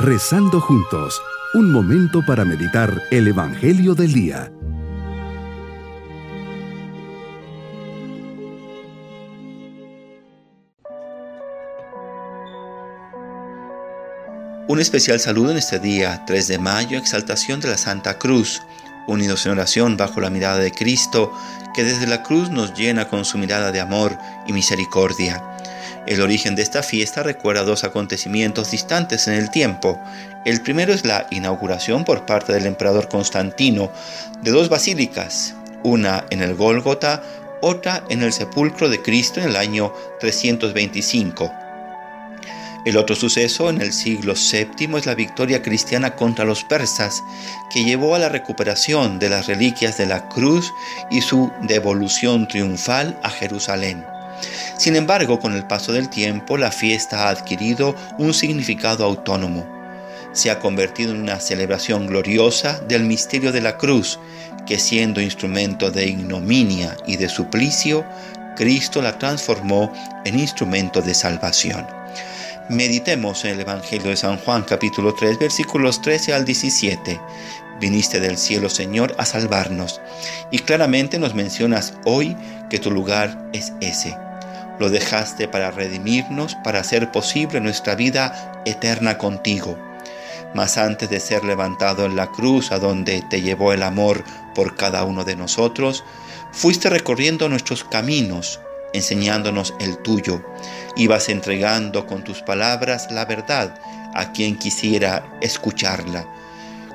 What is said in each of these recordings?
Rezando juntos, un momento para meditar el Evangelio del Día. Un especial saludo en este día, 3 de mayo, exaltación de la Santa Cruz, unidos en oración bajo la mirada de Cristo, que desde la cruz nos llena con su mirada de amor y misericordia. El origen de esta fiesta recuerda dos acontecimientos distantes en el tiempo. El primero es la inauguración por parte del emperador Constantino de dos basílicas, una en el Gólgota, otra en el sepulcro de Cristo en el año 325. El otro suceso en el siglo VII es la victoria cristiana contra los persas, que llevó a la recuperación de las reliquias de la cruz y su devolución triunfal a Jerusalén. Sin embargo, con el paso del tiempo, la fiesta ha adquirido un significado autónomo. Se ha convertido en una celebración gloriosa del misterio de la cruz, que siendo instrumento de ignominia y de suplicio, Cristo la transformó en instrumento de salvación. Meditemos en el Evangelio de San Juan capítulo 3 versículos 13 al 17. Viniste del cielo, Señor, a salvarnos. Y claramente nos mencionas hoy que tu lugar es ese. Lo dejaste para redimirnos, para hacer posible nuestra vida eterna contigo. Mas antes de ser levantado en la cruz a donde te llevó el amor por cada uno de nosotros, fuiste recorriendo nuestros caminos, enseñándonos el tuyo. Ibas entregando con tus palabras la verdad a quien quisiera escucharla.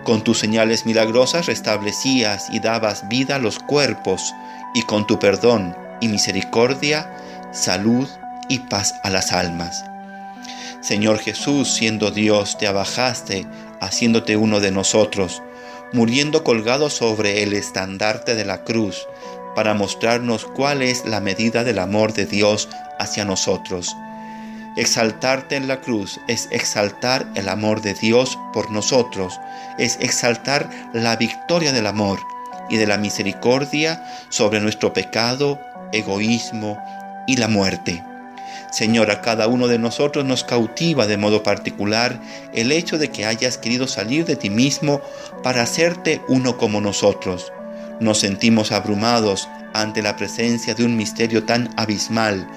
Con tus señales milagrosas restablecías y dabas vida a los cuerpos, y con tu perdón y misericordia, salud y paz a las almas. Señor Jesús, siendo Dios, te abajaste, haciéndote uno de nosotros, muriendo colgado sobre el estandarte de la cruz, para mostrarnos cuál es la medida del amor de Dios hacia nosotros. Exaltarte en la cruz es exaltar el amor de Dios por nosotros, es exaltar la victoria del amor y de la misericordia sobre nuestro pecado, egoísmo y la muerte. Señor, a cada uno de nosotros nos cautiva de modo particular el hecho de que hayas querido salir de ti mismo para hacerte uno como nosotros nos sentimos abrumados ante la presencia de un misterio tan abismal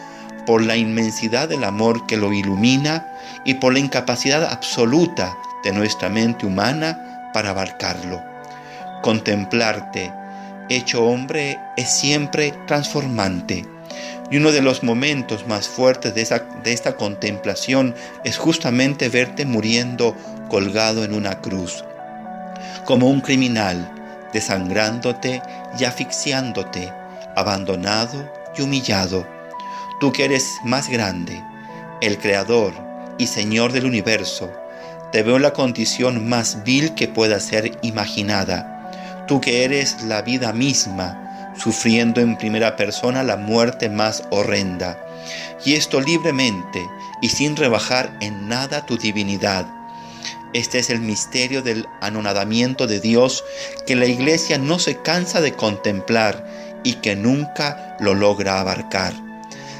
por la inmensidad del amor que lo ilumina y por la incapacidad absoluta de nuestra mente humana para abarcarlo. Contemplarte, hecho hombre, es siempre transformante. Y uno de los momentos más fuertes de, de, esta contemplación es justamente verte muriendo colgado en una cruz, como un criminal desangrándote y asfixiándote, abandonado y humillado. Tú que eres más grande, el Creador y Señor del universo, te veo en la condición más vil que pueda ser imaginada. Tú que eres la vida misma, sufriendo en primera persona la muerte más horrenda. Y esto libremente y sin rebajar en nada tu divinidad este es el misterio del anonadamiento de Dios que la iglesia no se cansa de contemplar y que nunca lo logra abarcar.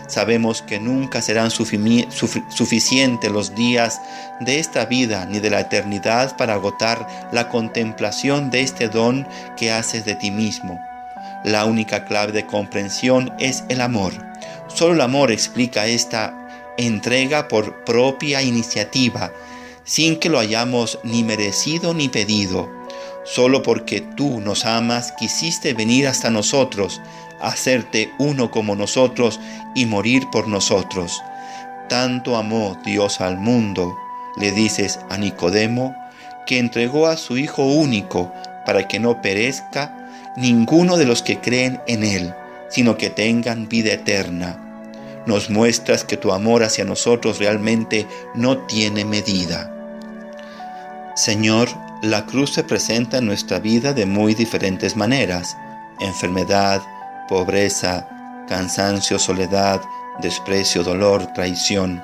Sabemos que nunca serán suficientes los días de esta vida ni de la eternidad para agotar la contemplación de este don que haces de ti mismo. La única clave de comprensión es el amor. Solo el amor explica esta entrega por propia iniciativa sin que lo hayamos ni merecido ni pedido. Solo porque tú nos amas quisiste venir hasta nosotros, hacerte uno como nosotros y morir por nosotros. Tanto amó Dios al mundo, le dices a Nicodemo, que entregó a su Hijo único para que no perezca ninguno de los que creen en Él, sino que tengan vida eterna. Nos muestras que tu amor hacia nosotros realmente no tiene medida. Señor, la cruz se presenta en nuestra vida de muy diferentes maneras. Enfermedad, pobreza, cansancio, soledad, desprecio, dolor, traición.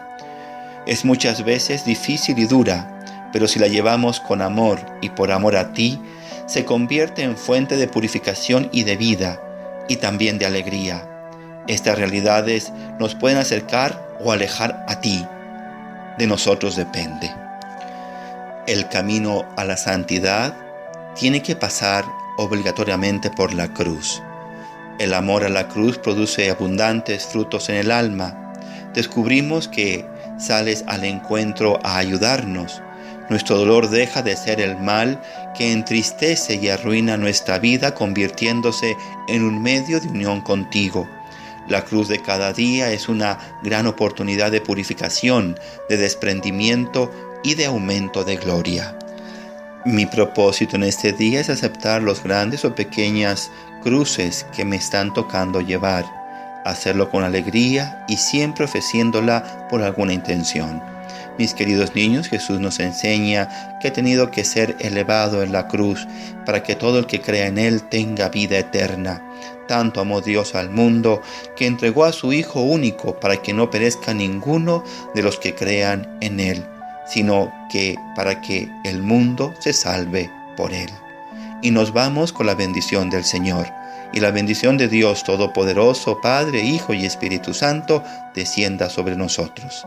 Es muchas veces difícil y dura, pero si la llevamos con amor y por amor a ti, se convierte en fuente de purificación y de vida, y también de alegría. Estas realidades nos pueden acercar o alejar a ti. De nosotros depende. El camino a la santidad tiene que pasar obligatoriamente por la cruz. El amor a la cruz produce abundantes frutos en el alma. Descubrimos que sales al encuentro a ayudarnos. Nuestro dolor deja de ser el mal que entristece y arruina nuestra vida convirtiéndose en un medio de unión contigo. La cruz de cada día es una gran oportunidad de purificación, de desprendimiento y de aumento de gloria. Mi propósito en este día es aceptar los grandes o pequeñas cruces que me están tocando llevar, hacerlo con alegría y siempre ofreciéndola por alguna intención. Mis queridos niños, Jesús nos enseña que ha tenido que ser elevado en la cruz para que todo el que crea en Él tenga vida eterna. Tanto amó Dios al mundo que entregó a su Hijo único para que no perezca ninguno de los que crean en Él sino que para que el mundo se salve por él. Y nos vamos con la bendición del Señor. Y la bendición de Dios Todopoderoso, Padre, Hijo y Espíritu Santo, descienda sobre nosotros.